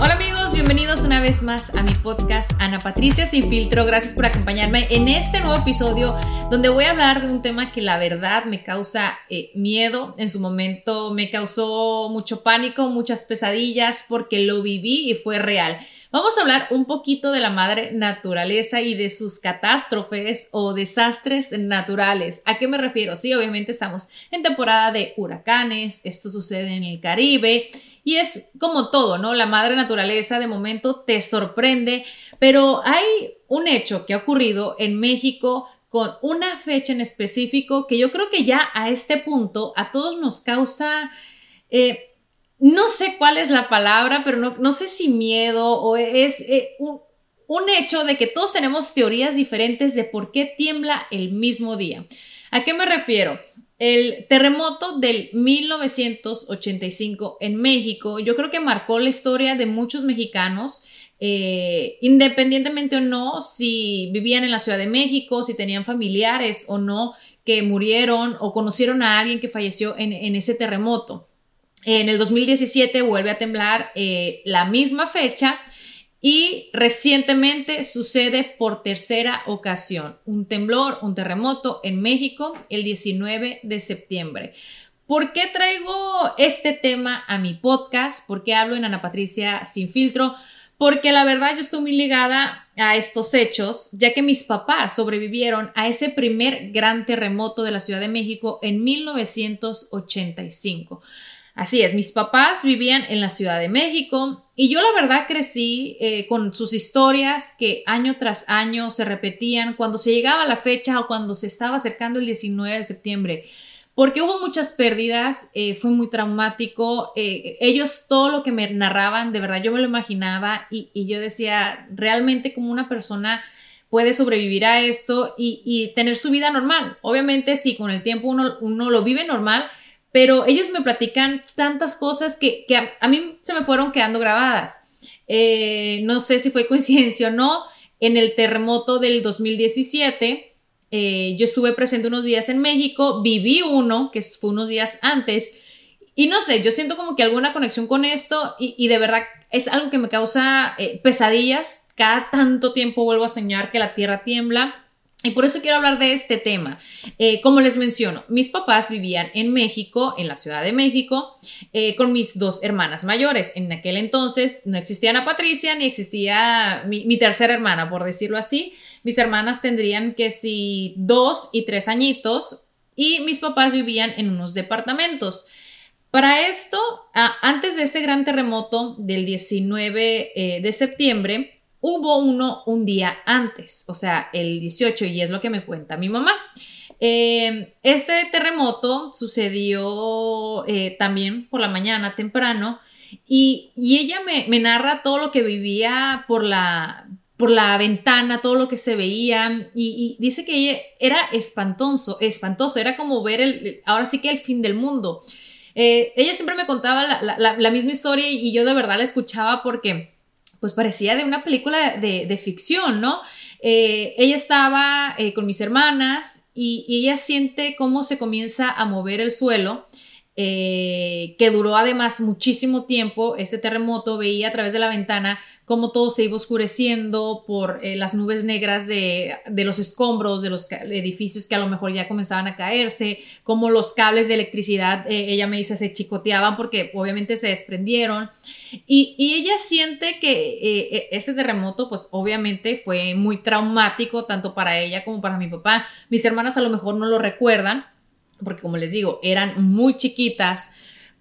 Hola amigos, bienvenidos una vez más a mi podcast Ana Patricia Sin Filtro. Gracias por acompañarme en este nuevo episodio donde voy a hablar de un tema que la verdad me causa eh, miedo. En su momento me causó mucho pánico, muchas pesadillas porque lo viví y fue real. Vamos a hablar un poquito de la madre naturaleza y de sus catástrofes o desastres naturales. ¿A qué me refiero? Sí, obviamente estamos en temporada de huracanes, esto sucede en el Caribe y es como todo, ¿no? La madre naturaleza de momento te sorprende, pero hay un hecho que ha ocurrido en México con una fecha en específico que yo creo que ya a este punto a todos nos causa... Eh, no sé cuál es la palabra, pero no, sé si miedo o es eh, un, un hecho de que todos tenemos teorías diferentes de por qué tiembla el mismo día. ¿A qué me refiero? El terremoto del 1985 en México, yo creo que marcó la historia de muchos mexicanos, eh, independientemente o no si vivían en la Ciudad de México, si tenían familiares o no que murieron o conocieron a alguien que falleció en ese terremoto. En el 2017 vuelve a temblar eh, la misma fecha y recientemente sucede por tercera ocasión un temblor, un terremoto en México el 19 de septiembre. ¿Por qué traigo este tema a mi podcast? ¿Por qué hablo en Ana Patricia sin filtro? Porque la verdad yo estoy muy ligada a estos hechos, ya que mis papás sobrevivieron a ese primer gran terremoto de la Ciudad de México en 1985. Así es, mis papás vivían en la Ciudad de México y yo la verdad crecí eh, con sus historias que año tras año se repetían cuando se llegaba la fecha o cuando se estaba acercando el 19 de septiembre. Porque hubo muchas pérdidas, eh, fue muy traumático. Eh, ellos todo lo que me narraban, de verdad yo me lo imaginaba y, yo decía, realmente como una persona puede sobrevivir a esto y, tener su vida normal. Obviamente, si con el tiempo uno, uno lo vive normal, pero ellos me platican tantas cosas que, a, mí se me fueron quedando grabadas. Eh, no sé si fue coincidencia o no, en el terremoto del 2017, eh, yo estuve presente unos días en México, viví uno, que fue unos días antes, y no sé, yo siento como que alguna conexión con esto y, de verdad es algo que me causa eh, pesadillas. Cada tanto tiempo vuelvo a soñar que la tierra tiembla y por eso quiero hablar de este tema. Eh, como les menciono, mis papás vivían en México, en la Ciudad de México, eh, con mis dos hermanas mayores. En aquel entonces no existía Ana Patricia ni existía mi, tercera hermana, por decirlo así. Mis hermanas tendrían que si dos y tres añitos y mis papás vivían en unos departamentos. Para esto, antes de ese gran terremoto del 19 eh, de septiembre, Hubo uno un día antes, o sea, el 18, y es lo que me cuenta mi mamá. Eh, este terremoto sucedió eh, también por la mañana temprano y, ella me, narra todo lo que vivía por la, por la ventana, todo lo que se veía y, dice que era espantoso, espantoso, era como ver el, ahora sí que el fin del mundo. Eh, ella siempre me contaba la misma historia y yo de verdad la escuchaba porque pues parecía de una película de, ficción, ¿no? Eh, ella estaba eh, con mis hermanas y, ella siente cómo se comienza a mover el suelo. Eh, que duró además muchísimo tiempo. Este terremoto veía a través de la ventana cómo todo se iba oscureciendo por eh, las nubes negras de, los escombros, de los edificios que a lo mejor ya comenzaban a caerse, cómo los cables de electricidad, eh, ella me dice, se chicoteaban porque obviamente se desprendieron. Y, ella siente que eh, ese terremoto, pues obviamente fue muy traumático, tanto para ella como para mi papá. Mis hermanas a lo mejor no lo recuerdan, porque como les digo, eran muy chiquitas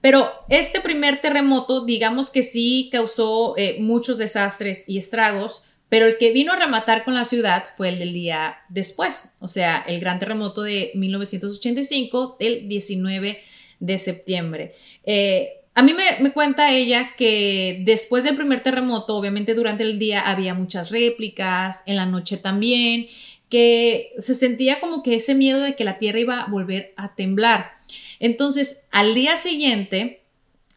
pero este primer terremoto, digamos que sí causó eh, muchos desastres y estragos, pero el que vino a rematar con la ciudad fue el del día después, o sea, el gran terremoto de 1985, el 19 de septiembre. Eh, a mí me, me, cuenta ella que después del primer terremoto, obviamente durante el día había muchas réplicas, en la noche también, que se sentía como que ese miedo de que la tierra iba a volver a temblar. Entonces, al día siguiente,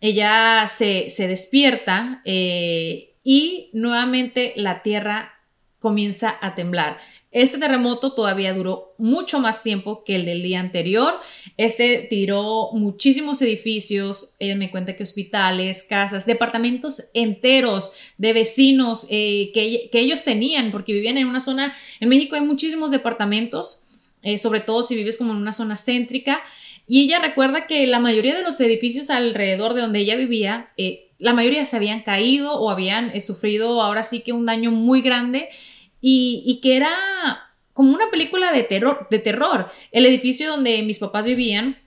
ella se, despierta eh, y nuevamente la tierra comienza a temblar. Este terremoto todavía duró mucho más tiempo que el del día anterior. Este tiró muchísimos edificios, ella me cuenta que hospitales, casas, departamentos enteros de vecinos eh, que, ellos tenían, porque vivían en una zona, en México hay muchísimos departamentos, eh, sobre todo si vives como en una zona céntrica, y ella recuerda que la mayoría de los edificios alrededor de donde ella vivía, eh, la mayoría se habían caído o habían eh, sufrido ahora sí que un daño muy grande y, y, que era como una película de terror, de terror. El edificio donde mis papás vivían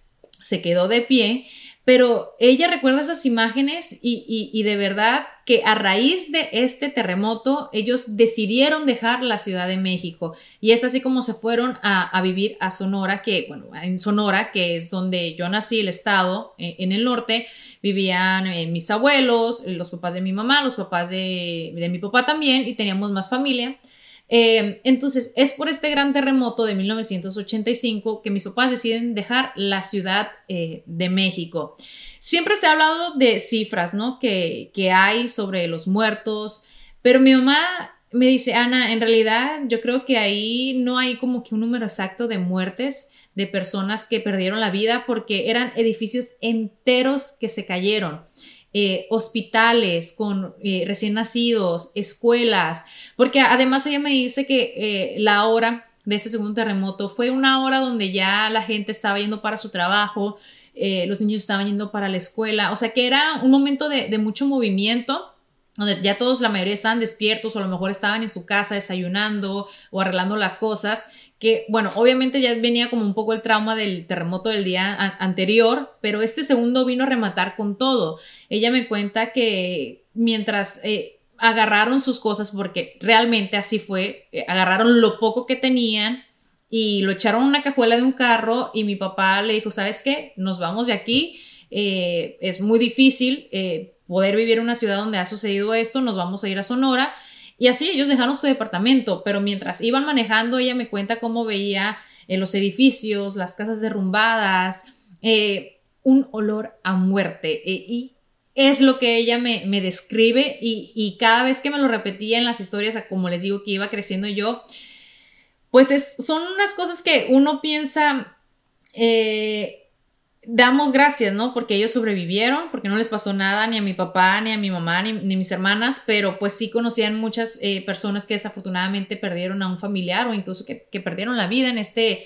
se quedó de pie pero ella recuerda esas imágenes y, de verdad que a raíz de este terremoto ellos decidieron dejar la Ciudad de México y es así como se fueron a, vivir a Sonora, que bueno, en Sonora, que es donde yo nací, el estado, eh, en el norte, vivían eh, mis abuelos, los papás de mi mamá, los papás de, de mi papá también y teníamos más familia. Eh, entonces, es por este gran terremoto de 1985 que mis papás deciden dejar la Ciudad eh, de México. Siempre se ha hablado de cifras, ¿no? Que, que hay sobre los muertos, pero mi mamá me dice, Ana, en realidad yo creo que ahí no hay como que un número exacto de muertes de personas que perdieron la vida porque eran edificios enteros que se cayeron. Eh, hospitales con eh, recién nacidos, escuelas, porque además ella me dice que eh, la hora de ese segundo terremoto fue una hora donde ya la gente estaba yendo para su trabajo, los niños estaban yendo para la escuela, o sea que era un momento de mucho movimiento donde ya todos, la mayoría estaban despiertos o a lo mejor estaban en su casa desayunando o arreglando las cosas que bueno, obviamente ya venía como un poco el trauma del terremoto del día anterior, pero este segundo vino a rematar con todo. Ella me cuenta que mientras eh, agarraron sus cosas, porque realmente así fue, eh, agarraron lo poco que tenían y lo echaron en una cajuela de un carro y mi papá le dijo, ¿sabes qué? Nos vamos de aquí, eh, es muy difícil poder vivir en una ciudad donde ha sucedido esto, nos vamos a ir a Sonora y así ellos dejaron su departamento, pero mientras iban manejando, ella me cuenta cómo veía eh, los edificios, las casas derrumbadas, eh, un olor a muerte. Eh, y es lo que ella me, describe y, cada vez que me lo repetía en las historias, como les digo que iba creciendo yo, pues son unas cosas que uno piensa, damos gracias, ¿no? Porque ellos sobrevivieron, porque no les pasó nada ni a mi papá, ni a mi mamá, ni, ni mis hermanas, pero pues sí conocían muchas eh, personas que desafortunadamente perdieron a un familiar o incluso que, que perdieron la vida en este,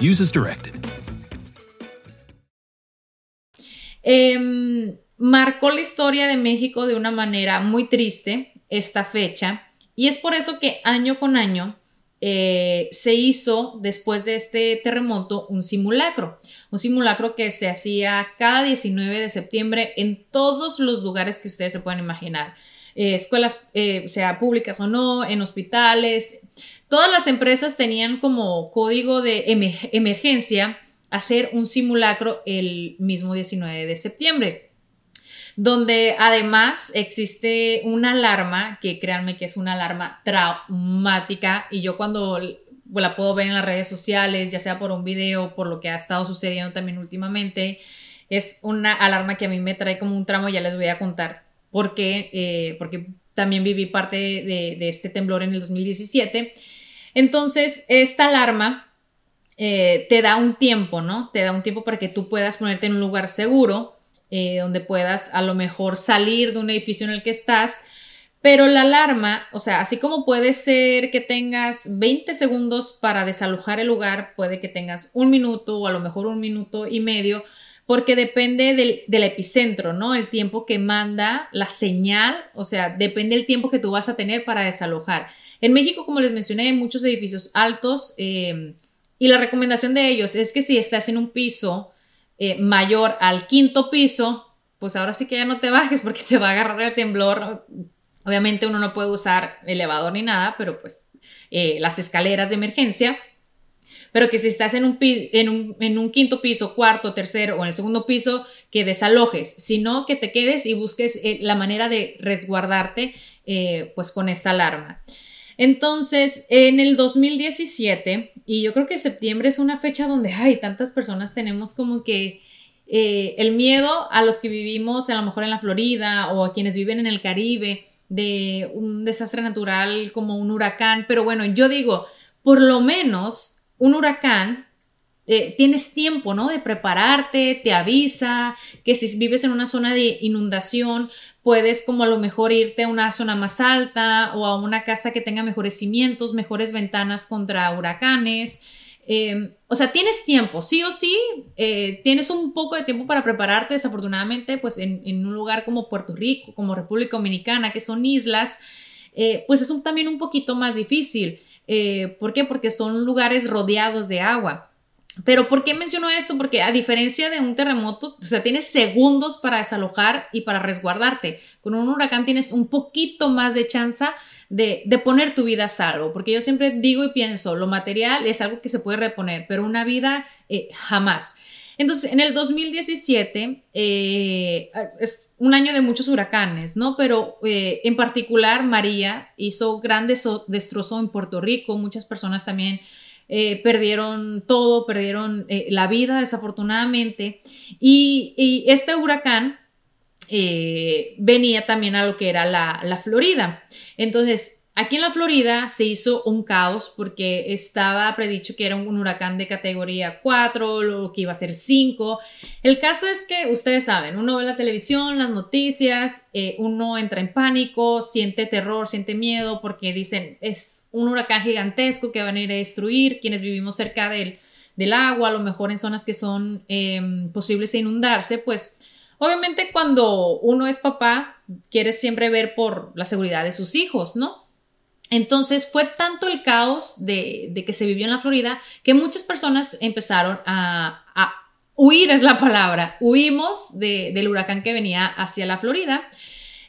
Use directed. Em, marcó la historia de México de una manera muy triste esta fecha y es por eso que año con año eh, se hizo después de este terremoto un simulacro, un simulacro que se hacía cada 19 de septiembre en todos los lugares que ustedes se puedan imaginar, eh, escuelas, eh, sea públicas o no, en hospitales, todas las empresas tenían como código de emergencia hacer un simulacro el mismo 19 de septiembre donde además existe una alarma, que créanme que es una alarma traumática, y yo cuando la puedo ver en las redes sociales, ya sea por un video, por lo que ha estado sucediendo también últimamente, es una alarma que a mí me trae como un tramo, ya les voy a contar por qué, eh, porque también viví parte de, este temblor en el 2017. Entonces, esta alarma eh, te da un tiempo, ¿no? Te da un tiempo para que tú puedas ponerte en un lugar seguro eh, donde puedas a lo mejor salir de un edificio en el que estás. Pero la alarma, o sea, así como puede ser que tengas 20 segundos para desalojar el lugar, puede que tengas un minuto o a lo mejor un minuto y medio, porque depende del, del, epicentro, ¿no? El tiempo que manda la señal, o sea, depende del tiempo que tú vas a tener para desalojar. En México, como les mencioné, hay muchos edificios altos eh, y la recomendación de ellos es que si estás en un piso eh, mayor al quinto piso, pues ahora sí que ya no te bajes porque te va a agarrar el temblor. Obviamente uno no puede usar elevador ni nada, pero pues eh, las escaleras de emergencia. Pero que si estás en un, en, un, quinto piso, cuarto, tercero o en el segundo piso, que desalojes, sino que te quedes y busques eh, la manera de resguardarte pues con esta alarma. Entonces, en el 2017, y yo creo que septiembre es una fecha donde, hay tantas personas tenemos como que eh, el miedo a los que vivimos a lo mejor en la Florida o a quienes viven en el Caribe de un desastre natural como un huracán, pero bueno, yo digo, por lo menos un huracán eh, tienes tiempo, ¿no? De prepararte, te avisa, que si vives en una zona de inundación, puedes como a lo mejor irte a una zona más alta o a una casa que tenga mejores cimientos, mejores ventanas contra huracanes. Em, o sea, tienes tiempo, sí o sí, eh, tienes un poco de tiempo para prepararte, desafortunadamente, pues en, un lugar como Puerto Rico, como República Dominicana, que son islas, eh, pues es también un poquito más difícil. ¿Por qué? Porque son lugares rodeados de agua. Pero ¿por qué menciono esto? Porque a diferencia de un terremoto, o sea, tienes segundos para desalojar y para resguardarte. Con un huracán tienes un poquito más de chance de, poner tu vida a salvo, porque yo siempre digo y pienso, lo material es algo que se puede reponer, pero una vida eh, jamás. Entonces, en el 2017 eh, es un año de muchos huracanes, ¿no? Pero eh, en particular María hizo gran destrozo en Puerto Rico, muchas personas también eh, perdieron todo, perdieron eh, la vida desafortunadamente. Y, este huracán venía también a lo que era la Florida. Entonces, Aquí en la Florida se hizo un caos porque estaba predicho que era un huracán de categoría 4, lo que iba a ser 5. El caso es que ustedes saben, uno ve la televisión, las noticias, eh, uno entra en pánico, siente terror, siente miedo porque dicen es un huracán gigantesco que va a venir a destruir quienes vivimos cerca del, del agua, a lo mejor en zonas que son em, posibles de inundarse, pues obviamente cuando uno es papá, quiere siempre ver por la seguridad de sus hijos, ¿no? Entonces fue tanto el caos de, que se vivió en la Florida que muchas personas empezaron a, huir, es la palabra, huimos del huracán que venía hacia la Florida.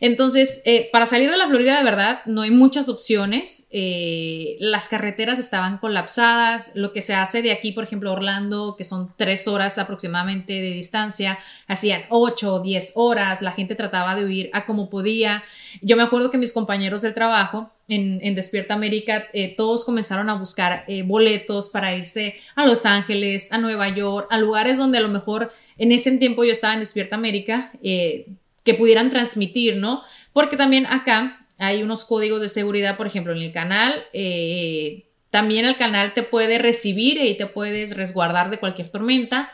Entonces, eh, para salir de la Florida, de verdad, no hay muchas opciones. Eh, las carreteras estaban colapsadas. Lo que se hace de aquí, por ejemplo, Orlando, que son tres horas aproximadamente de distancia, hacían ocho o diez horas. La gente trataba de huir a como podía. Yo me acuerdo que mis compañeros del trabajo, en, Despierta América, eh, todos comenzaron a buscar boletos para irse a Los Ángeles, a Nueva York, a lugares donde a lo mejor en ese tiempo yo estaba en Despierta América, que pudieran transmitir, ¿no? Porque también acá hay unos códigos de seguridad, por ejemplo, en el canal. Eh, también el canal te puede recibir y te puedes resguardar de cualquier tormenta.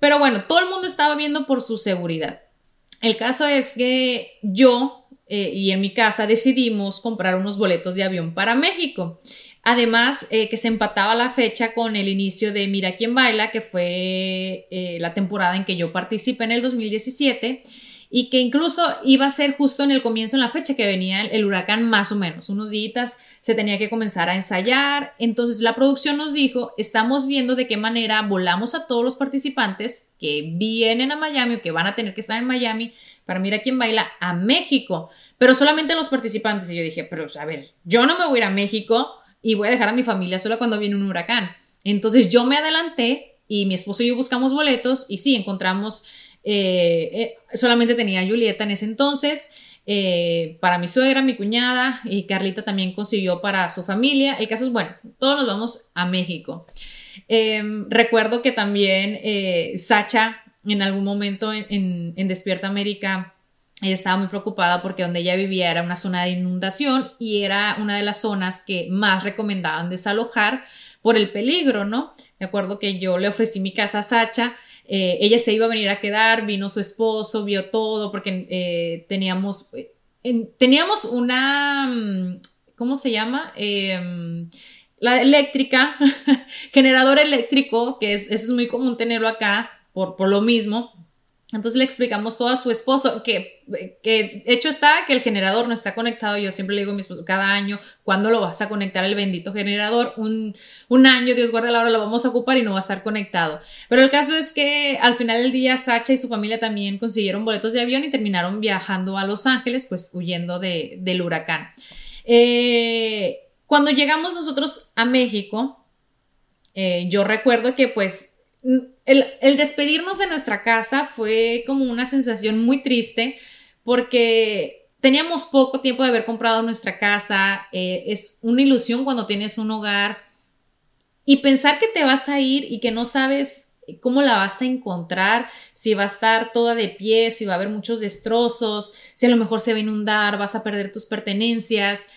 Pero bueno, todo el mundo estaba viendo por su seguridad. El caso es que yo eh, y en mi casa decidimos comprar unos boletos de avión para México. Además, eh, que se empataba la fecha con el inicio de Mira quién baila, que fue eh, la temporada en que yo participé en el 2017 y que incluso iba a ser justo en el comienzo, en la fecha que venía el, huracán, más o menos, unos días se tenía que comenzar a ensayar. Entonces la producción nos dijo, estamos viendo de qué manera volamos a todos los participantes que vienen a Miami o que van a tener que estar en Miami para Mira quién baila a México, pero solamente los participantes. Y yo dije, pero a ver, yo no me voy a ir a México y voy a dejar a mi familia solo cuando viene un huracán. Entonces yo me adelanté y mi esposo y yo buscamos boletos y sí, encontramos, eh, eh, solamente tenía Julieta en ese entonces. Eh, para mi suegra, mi cuñada y Carlita también consiguió para su familia. El caso es, bueno, todos nos vamos a México. Em, recuerdo que también Sacha en algún momento en, Despierta América ella estaba muy preocupada porque donde ella vivía era una zona de inundación y era una de las zonas que más recomendaban desalojar por el peligro, ¿no? Me acuerdo que yo le ofrecí mi casa a Sacha, eh, ella se iba a venir a quedar, vino su esposo, vio todo, porque eh, teníamos, teníamos una, mm, ¿cómo se llama? Em, la eléctrica, generador eléctrico, que es, es muy común tenerlo acá por, por lo mismo, entonces le explicamos todo a su esposo, que, que hecho está que el generador no está conectado. Yo siempre le digo a mi esposo, cada año, ¿cuándo lo vas a conectar el bendito generador? Un, un año, Dios guarda la hora, lo vamos a ocupar y no va a estar conectado. Pero el caso es que al final del día, Sacha y su familia también consiguieron boletos de avión y terminaron viajando a Los Ángeles, pues huyendo de, del huracán. Eh, cuando llegamos nosotros a México, eh, yo recuerdo que pues el, despedirnos de nuestra casa fue como una sensación muy triste porque teníamos poco tiempo de haber comprado nuestra casa, eh, es una ilusión cuando tienes un hogar y pensar que te vas a ir y que no sabes cómo la vas a encontrar, si va a estar toda de pie, si va a haber muchos destrozos, si a lo mejor se va a inundar, vas a perder tus pertenencias.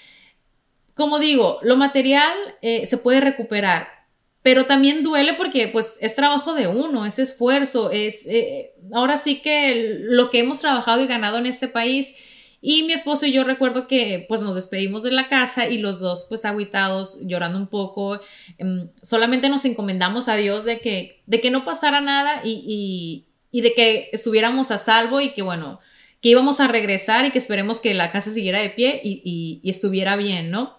Como digo, lo material eh, se puede recuperar, pero también duele porque pues es trabajo de uno, es esfuerzo, es eh, ahora sí que lo que hemos trabajado y ganado en este país y mi esposo y yo recuerdo que pues nos despedimos de la casa y los dos pues aguitados, llorando un poco, em, solamente nos encomendamos a Dios de que, de que no pasara nada y, y, de que estuviéramos a salvo y que bueno, que íbamos a regresar y que esperemos que la casa siguiera de pie y, y estuviera bien, ¿no?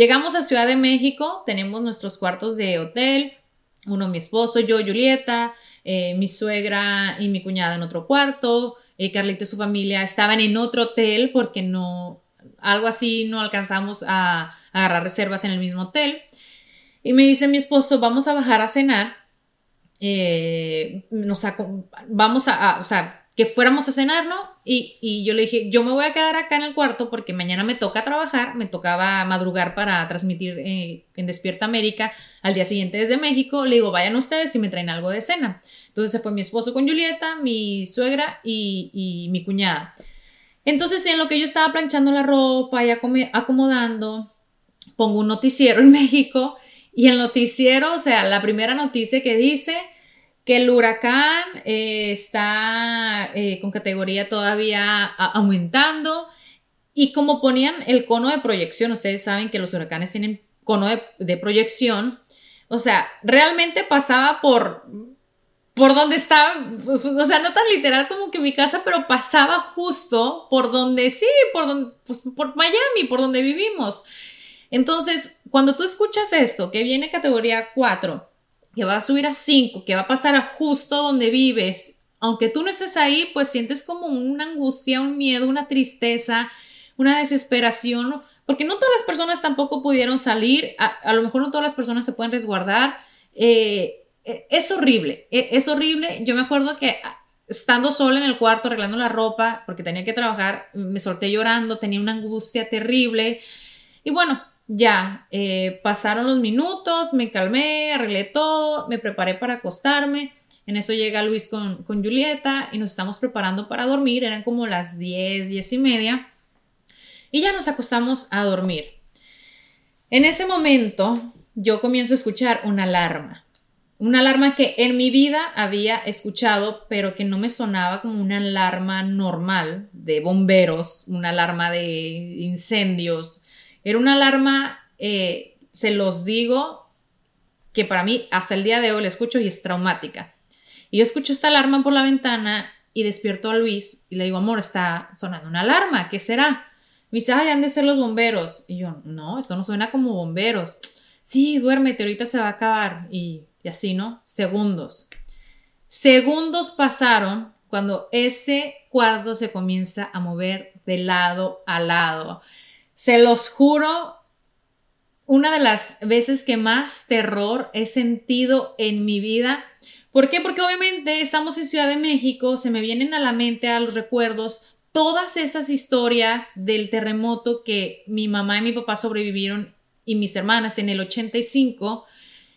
Llegamos a Ciudad de México, tenemos nuestros cuartos de hotel, uno mi esposo, yo, Julieta, eh, mi suegra y mi cuñada en otro cuarto, eh, Carlita y su familia estaban en otro hotel porque no, algo así no alcanzamos a, agarrar reservas en el mismo hotel. Y me dice mi esposo, vamos a bajar a cenar, eh, nos vamos a, a, o sea, que fuéramos a cenar, ¿no? Y, yo le dije, yo me voy a quedar acá en el cuarto porque mañana me toca trabajar, me tocaba madrugar para transmitir eh, en Despierta América al día siguiente desde México. Le digo, vayan ustedes y me traen algo de cena. Entonces se fue mi esposo con Julieta, mi suegra y, mi cuñada. Entonces en lo que yo estaba planchando la ropa y acomodando, pongo un noticiero en México y el noticiero, o sea, la primera noticia que dice que el huracán eh, está eh, con categoría todavía aumentando y como ponían el cono de proyección, ustedes saben que los huracanes tienen cono de, proyección, o sea, realmente pasaba por por donde estaba, pues, pues, o sea, no tan literal como que mi casa, pero pasaba justo por donde, sí, por donde, pues por Miami, por donde vivimos. Entonces, cuando tú escuchas esto, que viene categoría 4, que va a subir a 5, que va a pasar a justo donde vives, aunque tú no estés ahí, pues sientes como una angustia, un miedo, una tristeza, una desesperación, porque no todas las personas tampoco pudieron salir, a, lo mejor no todas las personas se pueden resguardar. Eh, e, es horrible, e, es horrible. Yo me acuerdo que ah, estando sola en el cuarto arreglando la ropa, porque tenía que trabajar, me solté llorando, tenía una angustia terrible. Y bueno, ya, eh, pasaron los minutos, me calmé, arreglé todo, me preparé para acostarme. En eso llega Luis con, con Julieta y nos estamos preparando para dormir. Eran como las 10, 10 y media. Y ya nos acostamos a dormir. En ese momento yo comienzo a escuchar una alarma. Una alarma que en mi vida había escuchado, pero que no me sonaba como una alarma normal de bomberos, una alarma de incendios. Era una alarma, eh, se los digo, que para mí hasta el día de hoy la escucho y es traumática. Y yo escucho esta alarma por la ventana y despierto a Luis y le digo, amor, está sonando una alarma, ¿qué será? Me dice, ay, han de ser los bomberos. Y yo, no, esto no suena como bomberos. Sí, duérmete, ahorita se va a acabar. Y y así, ¿no? Segundos. Segundos pasaron cuando ese cuarto se comienza a mover de lado a lado. Se los juro, una de las veces que más terror he sentido en mi vida. ¿Por qué? Porque obviamente estamos en Ciudad de México, se me vienen a la mente, a los recuerdos, todas esas historias del terremoto que mi mamá y mi papá sobrevivieron y mis hermanas en el 85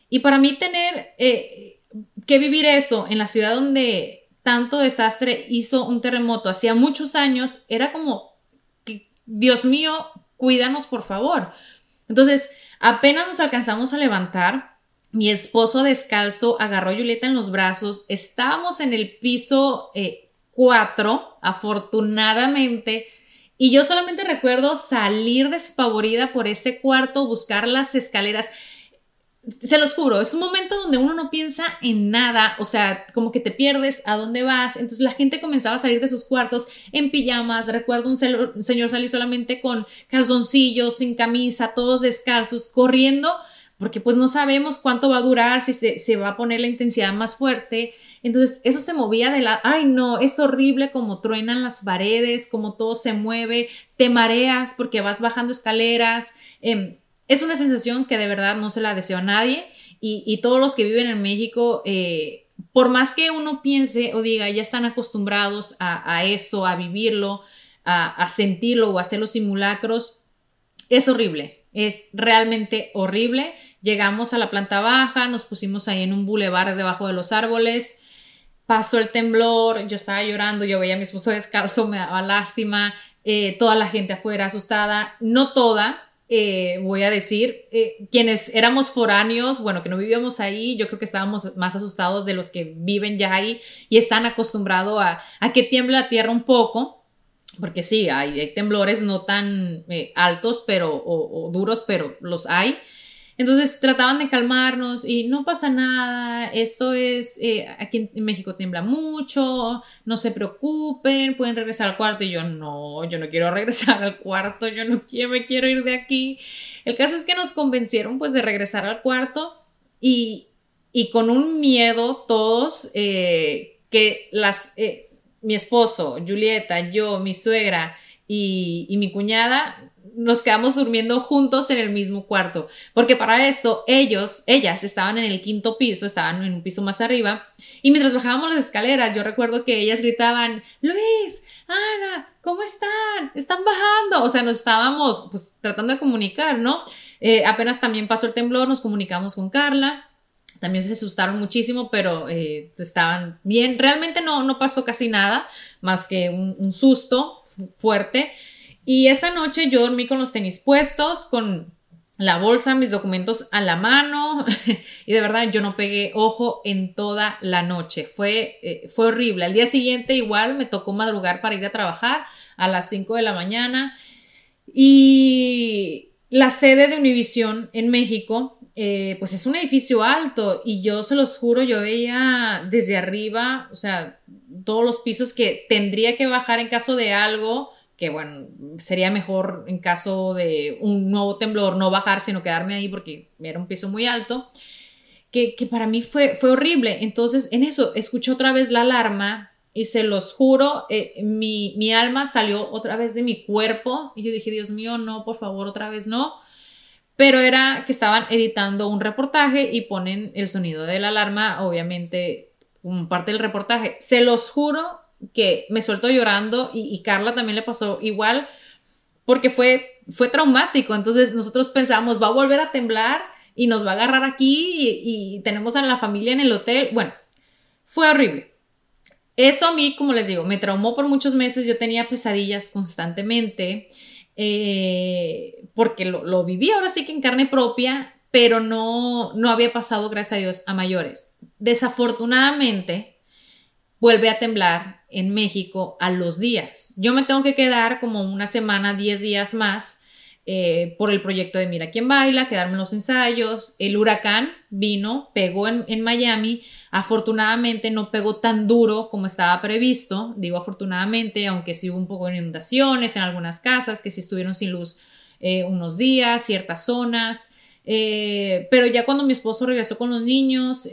y para mí tener eh, que vivir eso en la ciudad donde tanto desastre hizo un terremoto hacía muchos años, era como, Dios mío, cuídanos por favor. Entonces, apenas nos alcanzamos a levantar, mi esposo descalzo agarró a Julieta en los brazos, estábamos en el piso 4, eh, afortunadamente, y yo solamente recuerdo salir despavorida por ese cuarto, buscar las escaleras se los juro, es un momento donde uno no piensa en nada, o sea, como que te pierdes a dónde vas. Entonces la gente comenzaba a salir de sus cuartos en pijamas. Recuerdo un, señor salir solamente con calzoncillos, sin camisa, todos descalzos, corriendo, porque pues no sabemos cuánto va a durar, si se, se va a poner la intensidad más fuerte. Entonces eso se movía de la, ay no, es horrible como truenan las paredes, como todo se mueve, te mareas porque vas bajando escaleras. Eh, es una sensación que de verdad no se la deseo a nadie y, todos los que viven en México, eh, por más que uno piense o diga, ya están acostumbrados a, esto, a vivirlo, a, sentirlo o a hacer los simulacros, es horrible, es realmente horrible. Llegamos a la planta baja, nos pusimos ahí en un bulevar debajo de los árboles, pasó el temblor, yo estaba llorando, yo veía a mi esposo descalzo, me daba lástima, eh, toda la gente afuera asustada, no toda, eh, voy a decir, eh, quienes éramos foráneos, bueno, que no vivíamos ahí, yo creo que estábamos más asustados de los que viven ya ahí y están acostumbrados a, a que tiemble la tierra un poco, porque sí, hay, temblores no tan eh, altos pero, o, duros, pero los hay. Entonces trataban de calmarnos y no pasa nada, esto es, eh, aquí en México tiembla mucho, no se preocupen, pueden regresar al cuarto y yo no, yo no quiero regresar al cuarto, yo no me quiero ir de aquí. El caso es que nos convencieron pues de regresar al cuarto y, y con un miedo todos eh, que las, eh, mi esposo, Julieta, yo, mi suegra y mi cuñada nos quedamos durmiendo juntos en el mismo cuarto, porque para esto ellos, ellas estaban en el quinto piso, estaban en un piso más arriba, y mientras bajábamos las escaleras, yo recuerdo que ellas gritaban, Luis, Ana, ¿cómo están? Están bajando, o sea, nos estábamos pues tratando de comunicar, ¿no? Eh, apenas también pasó el temblor, nos comunicamos con Carla, también se asustaron muchísimo, pero eh, estaban bien. Realmente no, no pasó casi nada, más que un, un susto fuerte. Y esta noche yo dormí con los tenis puestos, con la bolsa, mis documentos a la mano y de verdad yo no pegué ojo en toda la noche. Fue, eh, fue horrible. Al día siguiente igual me tocó madrugar para ir a trabajar a las 5 de la mañana y la sede de Univision en México eh, pues es un edificio alto y yo se los juro, yo veía desde arriba, o sea, todos los pisos que tendría que bajar en caso de algo, que bueno, sería mejor en caso de un nuevo temblor no bajar, sino quedarme ahí porque era un piso muy alto, que, para mí fue, fue horrible. Entonces, en eso, escuché otra vez la alarma y se los juro, eh, mi, mi alma salió otra vez de mi cuerpo y yo dije, Dios mío, no, por favor, otra vez no pero era que estaban editando un reportaje y ponen el sonido de la alarma, obviamente, como parte del reportaje. Se los juro que me soltó llorando y, Carla también le pasó igual porque fue, fue traumático. Entonces nosotros pensábamos, va a volver a temblar y nos va a agarrar aquí y, tenemos a la familia en el hotel. Bueno, fue horrible. Eso a mí, como les digo, me traumó por muchos meses. Yo tenía pesadillas constantemente. Eh, porque lo, viví ahora sí que en carne propia, pero no, no había pasado, gracias a Dios, a mayores. Desafortunadamente, vuelve a temblar en México a los días. Yo me tengo que quedar como una semana, 10 días más eh, por el proyecto de Mira quién baila, quedarme en los ensayos. El huracán vino, pegó en, en, Miami. Afortunadamente no pegó tan duro como estaba previsto. Digo afortunadamente, aunque sí hubo un poco de inundaciones en algunas casas que sí estuvieron sin luz eh, unos días, ciertas zonas. Eh, pero ya cuando mi esposo regresó con los niños,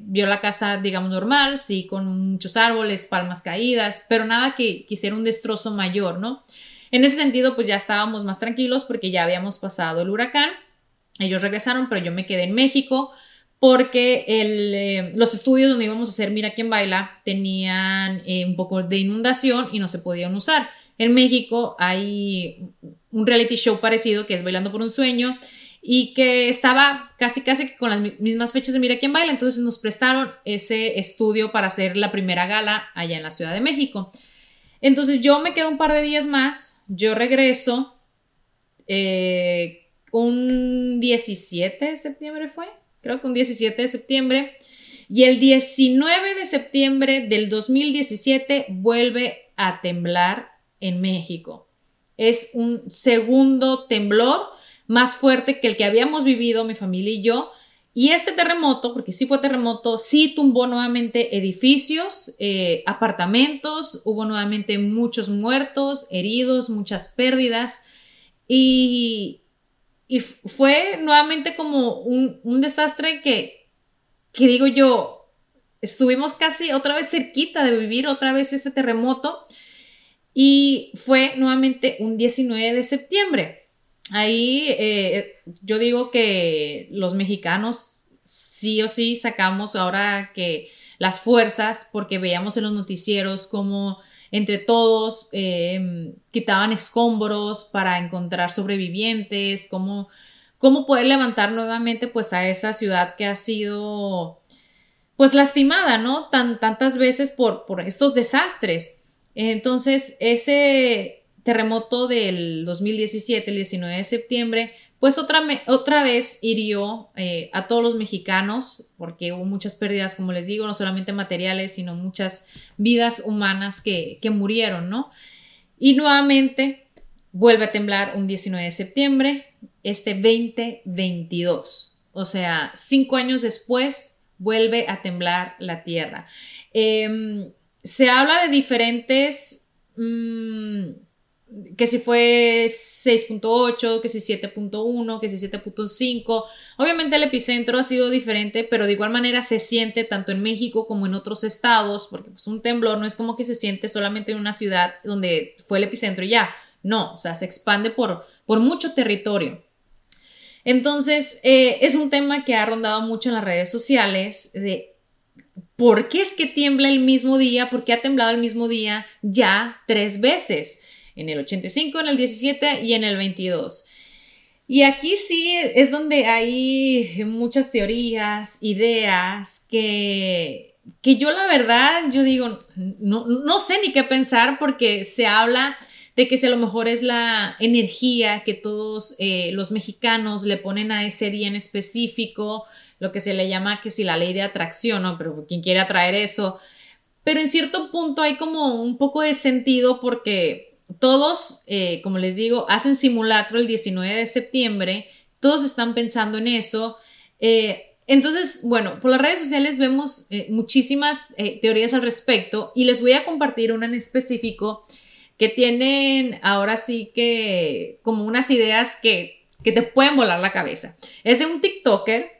vio la casa, digamos, normal, sí, con muchos árboles, palmas caídas, pero nada que quisiera un destrozo mayor, ¿no? En ese sentido, pues ya estábamos más tranquilos porque ya habíamos pasado el huracán. Ellos regresaron, pero yo me quedé en México porque eh, los estudios donde íbamos a hacer Mira quién baila tenían eh, un poco de inundación y no se podían usar. En México hay un reality show parecido que es Bailando por un Sueño y que estaba casi casi con las mismas fechas de Mira quién baila, entonces nos prestaron ese estudio para hacer la primera gala allá en la Ciudad de México. Entonces yo me quedo un par de días más, yo regreso, eh, un 17 de septiembre fue, creo que un 17 de septiembre, y el 19 de septiembre del 2017 vuelve a temblar en México. Es un segundo temblor más fuerte que el que habíamos vivido mi familia y yo, y este terremoto, porque sí fue terremoto, sí tumbó nuevamente edificios, eh, apartamentos, hubo nuevamente muchos muertos, heridos, muchas pérdidas. Y, fue nuevamente como un, desastre que, que digo yo, estuvimos casi otra vez cerquita de vivir otra vez ese terremoto. Y fue nuevamente un 19 de septiembre. Ahí eh, yo digo que los mexicanos sí o sí sacamos ahora que las fuerzas, porque veíamos en los noticieros como entre todos em, quitaban escombros para encontrar sobrevivientes, cómo, cómo poder levantar nuevamente pues a esa ciudad que ha sido pues lastimada, ¿no? Tan, tantas veces por, por estos desastres. Entonces, ese terremoto del 2017, el 19 de septiembre, pues otra, vez hirió eh, a todos los mexicanos, porque hubo muchas pérdidas, como les digo, no solamente materiales, sino muchas vidas humanas que, que murieron, ¿no? Y nuevamente vuelve a temblar un 19 de septiembre, este 2022. O sea, cinco años después vuelve a temblar la tierra. Em, se habla de diferentes... Mm, que si fue 6.8, que si 7.1, que si 7.5. Obviamente el epicentro ha sido diferente, pero de igual manera se siente tanto en México como en otros estados, porque pues, un temblor no es como que se siente solamente en una ciudad donde fue el epicentro y ya. No, o sea, se expande por, por mucho territorio. Entonces, eh, es un tema que ha rondado mucho en las redes sociales de por qué es que tiembla el mismo día, por qué ha temblado el mismo día ya tres veces en el 85, en el 17 y en el 22. Y aquí sí es donde hay muchas teorías, ideas que, que yo la verdad, yo digo, no, no sé ni qué pensar porque se habla de que si a lo mejor es la energía que todos eh, los mexicanos le ponen a ese día en específico, lo que se le llama que si la ley de atracción, ¿no? Pero quien quiere atraer eso. Pero en cierto punto hay como un poco de sentido porque todos, eh, como les digo, hacen simulacro el 19 de septiembre, todos están pensando en eso. Eh, entonces, bueno, por las redes sociales vemos eh, muchísimas teorías al respecto y les voy a compartir una en específico que tienen ahora sí que como unas ideas que, que te pueden volar la cabeza. Es de un TikToker.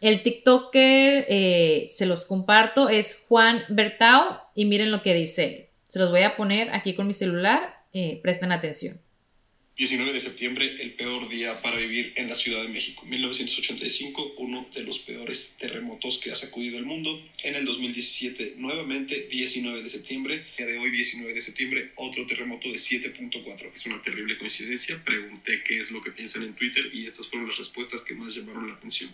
El TikToker, se los comparto, es Juan Bertao y miren lo que dice. Se los voy a poner aquí con mi celular. presten atención. 19 de septiembre, el peor día para vivir en la Ciudad de México. 1985, uno de los peores terremotos que ha sacudido el mundo. En el 2017, nuevamente, 19 de septiembre. Día de hoy, 19 de septiembre, otro terremoto de 7.4. Es una terrible coincidencia. Pregunté qué es lo que piensan en Twitter y estas fueron las respuestas que más llamaron la atención.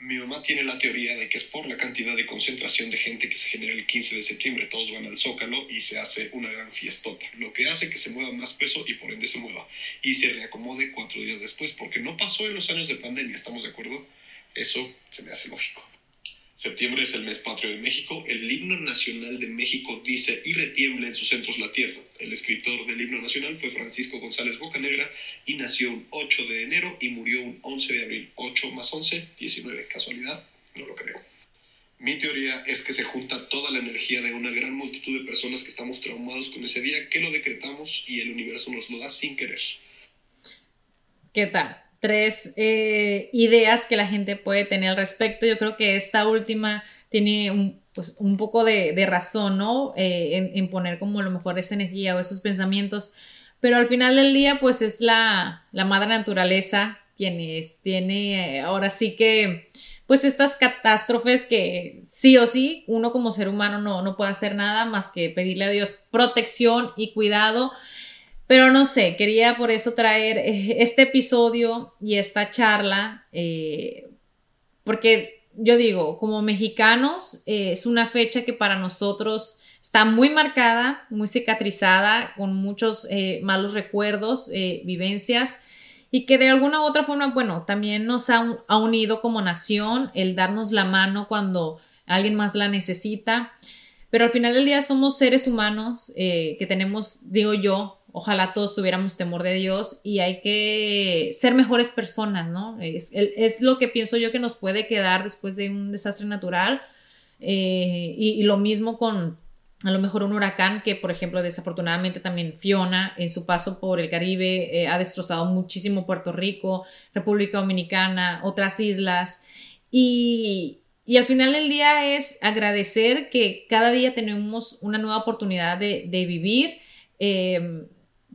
Mi mamá tiene la teoría de que es por la cantidad de concentración de gente que se genera el 15 de septiembre. Todos van al zócalo y se hace una gran fiestota, lo que hace que se mueva más peso y por ende se mueva y se reacomode cuatro días después, porque no pasó en los años de pandemia, ¿estamos de acuerdo? Eso se me hace lógico. Septiembre es el mes patrio de México. El himno nacional de México dice y retiembla en sus centros la tierra. El escritor del himno nacional fue Francisco González Bocanegra y nació un 8 de enero y murió un 11 de abril. 8 más 11, 19. ¿Casualidad? No lo creo. Mi teoría es que se junta toda la energía de una gran multitud de personas que estamos traumados con ese día, que lo decretamos y el universo nos lo da sin querer. ¿Qué tal? Tres eh, ideas que la gente puede tener al respecto. Yo creo que esta última tiene un, pues, un poco de, razón, ¿no? Eh, en, poner como a lo mejor esa energía o esos pensamientos. Pero al final del día, pues es la, la madre naturaleza quien tiene eh, ahora sí que, pues estas catástrofes que sí o sí, uno como ser humano no, no puede hacer nada más que pedirle a Dios protección y cuidado. Pero no sé, quería por eso traer eh, este episodio y esta charla, eh, porque yo digo, como mexicanos, eh, es una fecha que para nosotros está muy marcada, muy cicatrizada, con muchos malos recuerdos, vivencias, y que de alguna u otra forma, bueno, también nos ha, ha unido como nación el darnos la mano cuando alguien más la necesita. Pero al final del día somos seres humanos que tenemos, digo yo, ojalá todos tuviéramos temor de Dios y hay que ser mejores personas, ¿no? Es, lo que pienso yo que nos puede quedar después de un desastre natural eh, y, lo mismo con a lo mejor un huracán que, por ejemplo, desafortunadamente también Fiona en su paso por el Caribe eh, ha destrozado muchísimo Puerto Rico, República Dominicana, otras islas y, al final del día es agradecer que cada día tenemos una nueva oportunidad de, de vivir. Eh,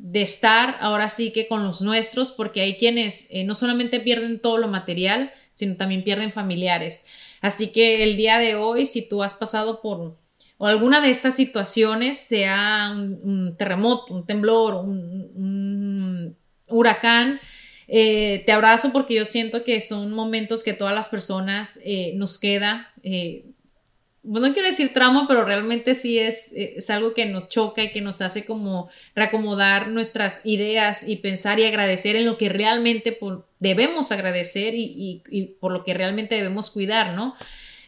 de estar ahora sí que con los nuestros, porque hay quienes eh, no solamente pierden todo lo material, sino también pierden familiares. Así que el día de hoy, si tú has pasado por o alguna de estas situaciones, sea un, terremoto, un temblor, un, huracán, eh, te abrazo porque yo siento que son momentos que todas las personas eh, nos queda no quiero decir trauma, pero realmente sí es, es, algo que nos choca y que nos hace como reacomodar nuestras ideas y pensar y agradecer en lo que realmente debemos agradecer y, por lo que realmente debemos cuidar, ¿no?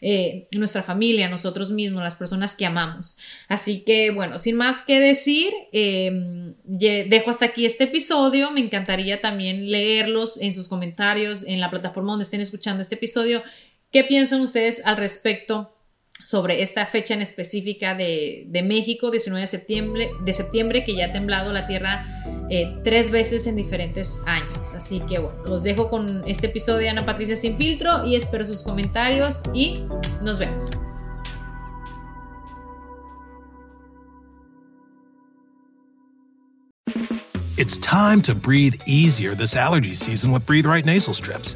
Eh, nuestra familia, nosotros mismos, las personas que amamos. Así que bueno, sin más que decir, em, dejo hasta aquí este episodio. Me encantaría también leerlos en sus comentarios en la plataforma donde estén escuchando este episodio. ¿Qué piensan ustedes al respecto? Sobre esta fecha en específica de, México, 19 de septiembre, de septiembre, que ya ha temblado la Tierra eh, tres veces en diferentes años. Así que bueno, los dejo con este episodio de Ana Patricia Sin Filtro y espero sus comentarios y nos vemos. It's time to breathe easier this allergy season with Breathe Right Nasal Strips.